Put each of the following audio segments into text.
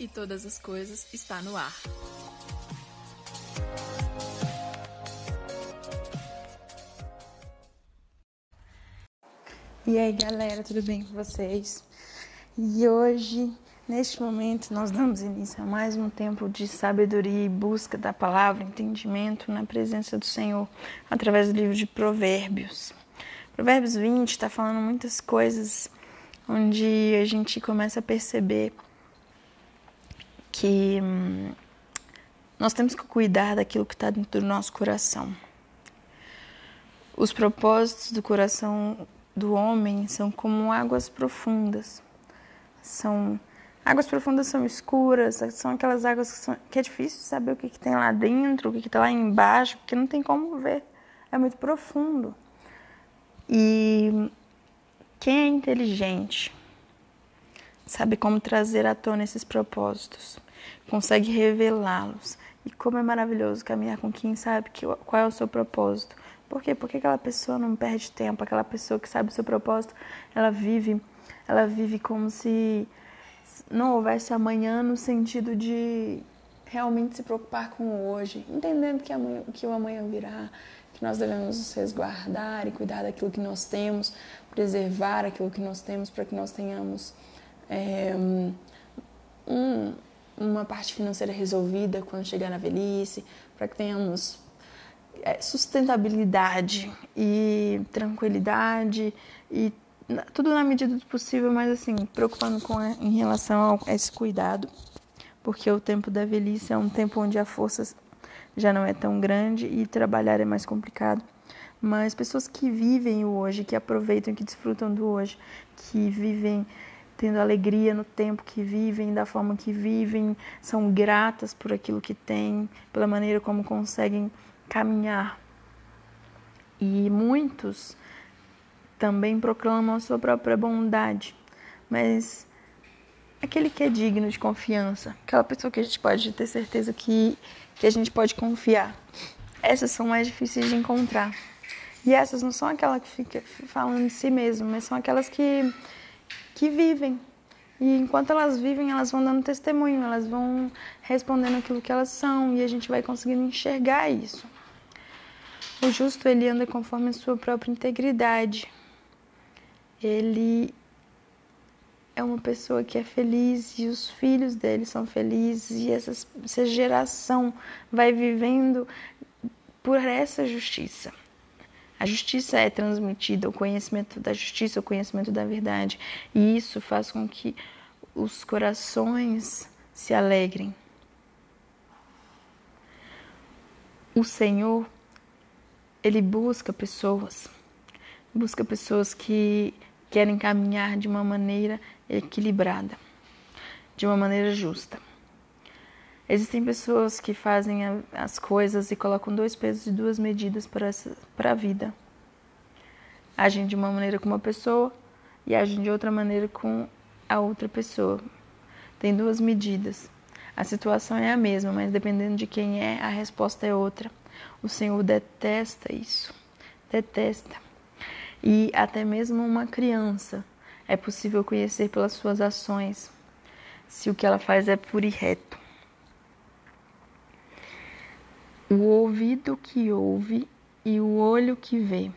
e todas as coisas está no ar. E aí, galera, tudo bem com vocês? E hoje, neste momento, nós damos início a mais um tempo de sabedoria e busca da palavra, entendimento na presença do Senhor, através do livro de Provérbios. Provérbios 20 está falando muitas coisas onde a gente começa a perceber que hum, nós temos que cuidar daquilo que está dentro do nosso coração. Os propósitos do coração do homem são como águas profundas. São águas profundas são escuras, são aquelas águas que, são, que é difícil saber o que, que tem lá dentro, o que está lá embaixo, porque não tem como ver. É muito profundo. E quem é inteligente sabe como trazer à tona esses propósitos, consegue revelá-los. E como é maravilhoso caminhar com quem sabe que, qual é o seu propósito. Por quê? Porque aquela pessoa não perde tempo, aquela pessoa que sabe o seu propósito, ela vive, ela vive como se não houvesse amanhã no sentido de realmente se preocupar com o hoje, entendendo que, amanhã, que o amanhã virá, que nós devemos nos resguardar e cuidar daquilo que nós temos, preservar aquilo que nós temos para que nós tenhamos é, um, uma parte financeira resolvida quando chegar na velhice, para que tenhamos é, sustentabilidade e tranquilidade e tudo na medida do possível, mas assim, preocupando com em relação a esse cuidado, porque o tempo da velhice é um tempo onde a força já não é tão grande e trabalhar é mais complicado. Mas pessoas que vivem o hoje, que aproveitam, que desfrutam do hoje, que vivem tendo alegria no tempo que vivem, da forma que vivem, são gratas por aquilo que têm, pela maneira como conseguem caminhar. E muitos também proclamam a sua própria bondade, mas aquele que é digno de confiança, aquela pessoa que a gente pode ter certeza que, que a gente pode confiar, essas são mais difíceis de encontrar. E essas não são aquelas que fica falando de si mesmo, mas são aquelas que que vivem. E enquanto elas vivem, elas vão dando testemunho, elas vão respondendo aquilo que elas são e a gente vai conseguindo enxergar isso. O justo ele anda conforme a sua própria integridade. Ele é uma pessoa que é feliz e os filhos dele são felizes e essa, essa geração vai vivendo por essa justiça. A justiça é transmitida, o conhecimento da justiça, o conhecimento da verdade. E isso faz com que os corações se alegrem. O Senhor, Ele busca pessoas, busca pessoas que querem caminhar de uma maneira equilibrada, de uma maneira justa. Existem pessoas que fazem as coisas e colocam dois pesos e duas medidas para, a vida. Agem de uma maneira com uma pessoa e agem de outra maneira com a outra pessoa. Tem duas medidas. A situação é a mesma, mas dependendo de quem é, a resposta é outra. O Senhor detesta isso. Detesta. E até mesmo uma criança é possível conhecer pelas suas ações se o que ela faz é puro e reto. O ouvido que ouve e o olho que vê.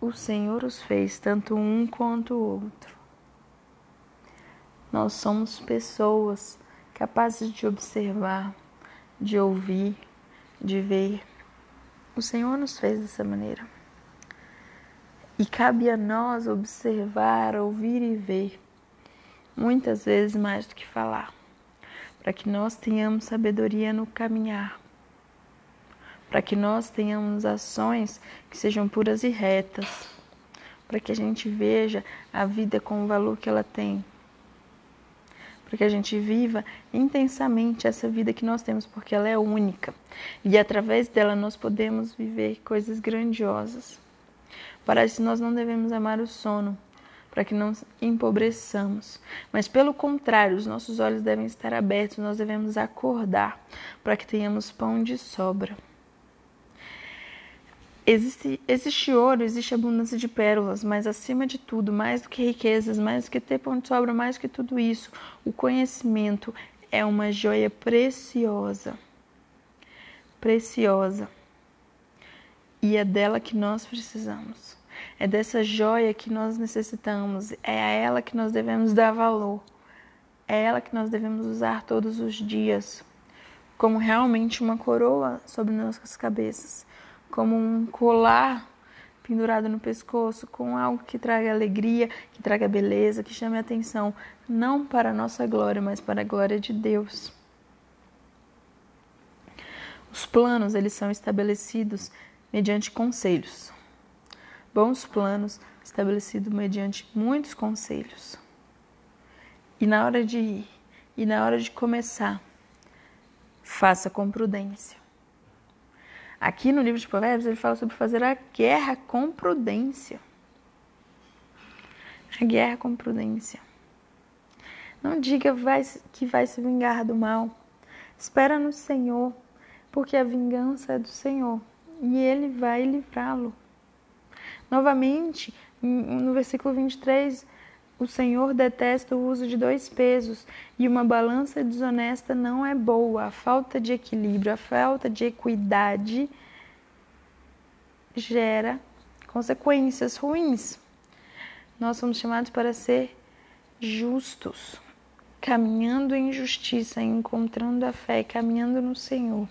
O Senhor os fez tanto um quanto o outro. Nós somos pessoas capazes de observar, de ouvir, de ver. O Senhor nos fez dessa maneira. E cabe a nós observar, ouvir e ver, muitas vezes mais do que falar, para que nós tenhamos sabedoria no caminhar para que nós tenhamos ações que sejam puras e retas, para que a gente veja a vida com o valor que ela tem, para que a gente viva intensamente essa vida que nós temos, porque ela é única e através dela nós podemos viver coisas grandiosas. Para isso, nós não devemos amar o sono, para que não empobreçamos. Mas, pelo contrário, os nossos olhos devem estar abertos, nós devemos acordar para que tenhamos pão de sobra. Existe, existe ouro, existe abundância de pérolas, mas acima de tudo, mais do que riquezas, mais do que ter pão de sobra, mais do que tudo isso, o conhecimento é uma joia preciosa. Preciosa. E é dela que nós precisamos. É dessa joia que nós necessitamos. É a ela que nós devemos dar valor. É ela que nós devemos usar todos os dias. Como realmente uma coroa sobre nossas cabeças. Como um colar pendurado no pescoço, com algo que traga alegria, que traga beleza, que chame a atenção, não para a nossa glória, mas para a glória de Deus. Os planos, eles são estabelecidos mediante conselhos. Bons planos estabelecidos mediante muitos conselhos. E na hora de ir, e na hora de começar, faça com prudência. Aqui no livro de Provérbios ele fala sobre fazer a guerra com prudência. A guerra com prudência. Não diga que vai se vingar do mal. Espera no Senhor, porque a vingança é do Senhor e ele vai livrá-lo. Novamente, no versículo 23, o Senhor detesta o uso de dois pesos e uma balança desonesta não é boa. A falta de equilíbrio, a falta de equidade gera consequências ruins. Nós somos chamados para ser justos, caminhando em justiça, encontrando a fé, caminhando no Senhor.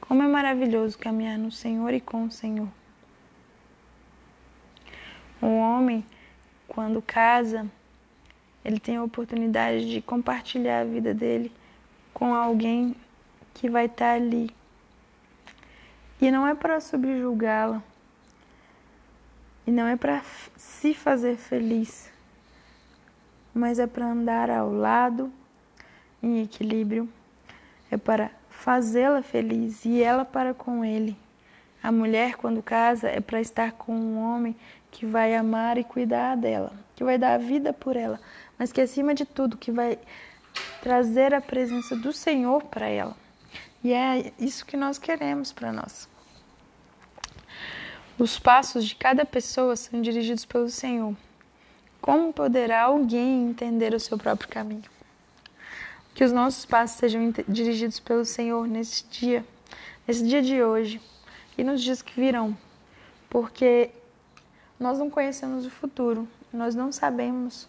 Como é maravilhoso caminhar no Senhor e com o Senhor. O homem quando casa, ele tem a oportunidade de compartilhar a vida dele com alguém que vai estar ali. E não é para subjugá-la. E não é para se fazer feliz. Mas é para andar ao lado em equilíbrio. É para fazê-la feliz e ela para com ele. A mulher, quando casa, é para estar com um homem que vai amar e cuidar dela, que vai dar a vida por ela, mas que acima de tudo que vai trazer a presença do Senhor para ela. E é isso que nós queremos para nós. Os passos de cada pessoa são dirigidos pelo Senhor. Como poderá alguém entender o seu próprio caminho? Que os nossos passos sejam dirigidos pelo Senhor nesse dia, nesse dia de hoje e nos dias que virão, porque nós não conhecemos o futuro, nós não sabemos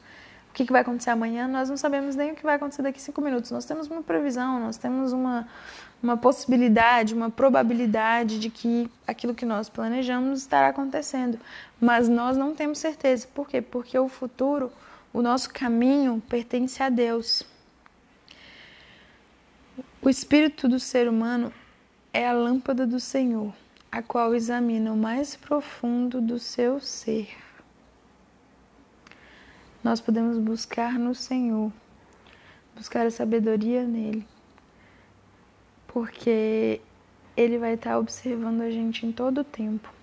o que vai acontecer amanhã, nós não sabemos nem o que vai acontecer daqui cinco minutos. Nós temos uma previsão, nós temos uma, uma possibilidade, uma probabilidade de que aquilo que nós planejamos estará acontecendo, mas nós não temos certeza. Por quê? Porque o futuro, o nosso caminho pertence a Deus. O espírito do ser humano é a lâmpada do Senhor a qual examina o mais profundo do seu ser. Nós podemos buscar no Senhor, buscar a sabedoria nele, porque ele vai estar observando a gente em todo o tempo.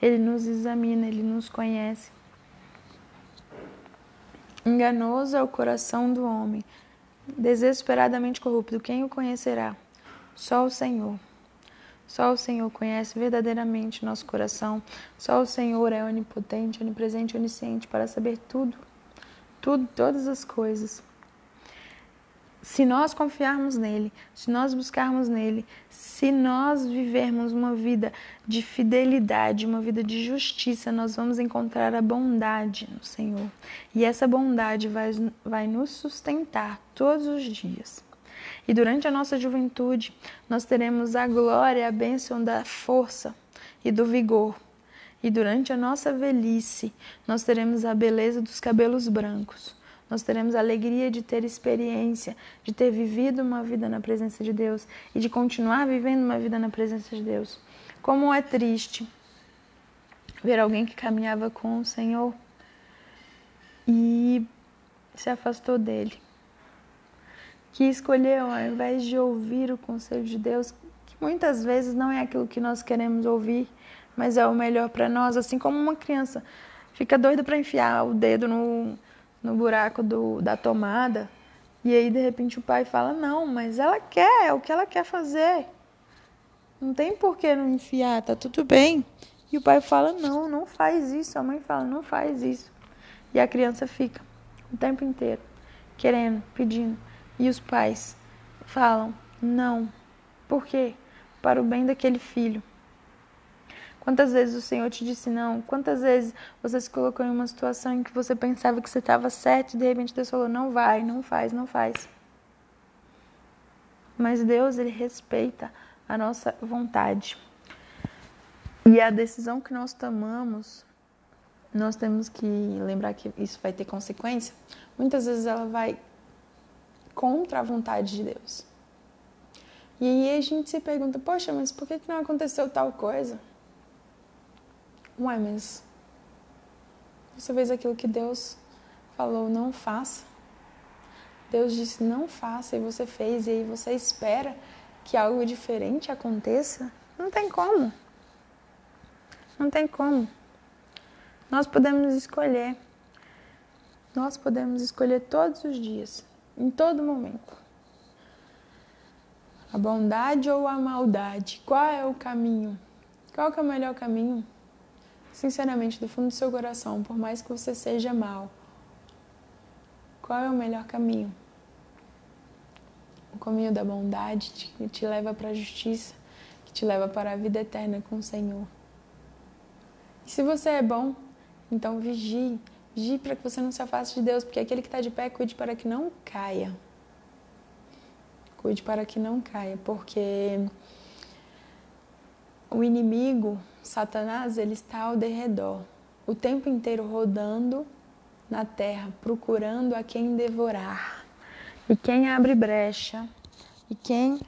Ele nos examina, ele nos conhece. Enganoso é o coração do homem, desesperadamente corrupto. Quem o conhecerá? Só o Senhor. Só o Senhor conhece verdadeiramente nosso coração. Só o Senhor é onipotente, onipresente, onisciente para saber tudo, tudo, todas as coisas. Se nós confiarmos nele, se nós buscarmos nele, se nós vivermos uma vida de fidelidade, uma vida de justiça, nós vamos encontrar a bondade no Senhor. E essa bondade vai, vai nos sustentar todos os dias. E durante a nossa juventude, nós teremos a glória, a bênção da força e do vigor. E durante a nossa velhice, nós teremos a beleza dos cabelos brancos. Nós teremos a alegria de ter experiência, de ter vivido uma vida na presença de Deus e de continuar vivendo uma vida na presença de Deus. Como é triste ver alguém que caminhava com o Senhor e se afastou dele que escolheu, ao invés de ouvir o conselho de Deus, que muitas vezes não é aquilo que nós queremos ouvir, mas é o melhor para nós, assim como uma criança fica doida para enfiar o dedo no, no buraco do, da tomada, e aí de repente o pai fala: Não, mas ela quer, é o que ela quer fazer. Não tem por que não enfiar, tá tudo bem. E o pai fala: Não, não faz isso. A mãe fala: Não faz isso. E a criança fica o tempo inteiro querendo, pedindo. E os pais falam: não. Por quê? Para o bem daquele filho. Quantas vezes o Senhor te disse não? Quantas vezes você se colocou em uma situação em que você pensava que você estava certo e de repente Deus falou: não vai, não faz, não faz. Mas Deus, ele respeita a nossa vontade. E a decisão que nós tomamos, nós temos que lembrar que isso vai ter consequência. Muitas vezes ela vai contra a vontade de Deus. E aí a gente se pergunta, poxa, mas por que não aconteceu tal coisa? Ué, mas você fez aquilo que Deus falou, não faça. Deus disse, não faça, e você fez, e aí você espera que algo diferente aconteça? Não tem como. Não tem como. Nós podemos escolher. Nós podemos escolher todos os dias, em todo momento. A bondade ou a maldade? Qual é o caminho? Qual é o melhor caminho? Sinceramente, do fundo do seu coração, por mais que você seja mal, qual é o melhor caminho? O caminho da bondade que te leva para a justiça, que te leva para a vida eterna com o Senhor. E se você é bom, então vigie, vigie para que você não se afaste de Deus, porque aquele que está de pé, cuide para que não caia. Cuide para que não caia, porque o inimigo, Satanás, ele está ao derredor, o tempo inteiro rodando na terra, procurando a quem devorar. E quem abre brecha, e quem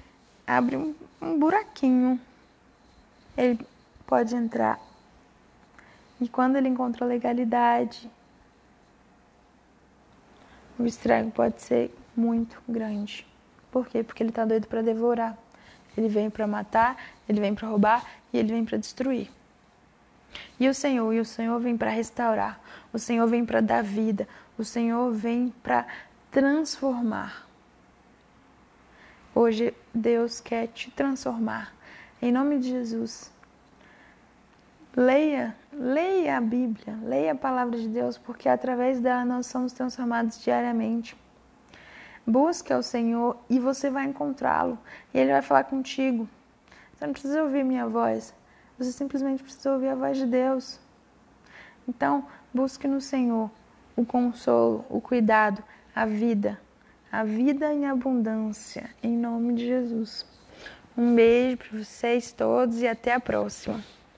abre um, um buraquinho, ele pode entrar e quando ele encontra legalidade, o estrago pode ser muito grande. Por quê? Porque ele está doido para devorar. Ele vem para matar, ele vem para roubar e ele vem para destruir. E o Senhor, e o Senhor vem para restaurar. O Senhor vem para dar vida. O Senhor vem para transformar. Hoje Deus quer te transformar. Em nome de Jesus. Leia, leia a Bíblia, leia a palavra de Deus, porque através dela nós somos transformados diariamente. Busque ao Senhor e você vai encontrá-lo. E Ele vai falar contigo. Você não precisa ouvir minha voz. Você simplesmente precisa ouvir a voz de Deus. Então, busque no Senhor o consolo, o cuidado, a vida. A vida em abundância. Em nome de Jesus. Um beijo para vocês todos e até a próxima.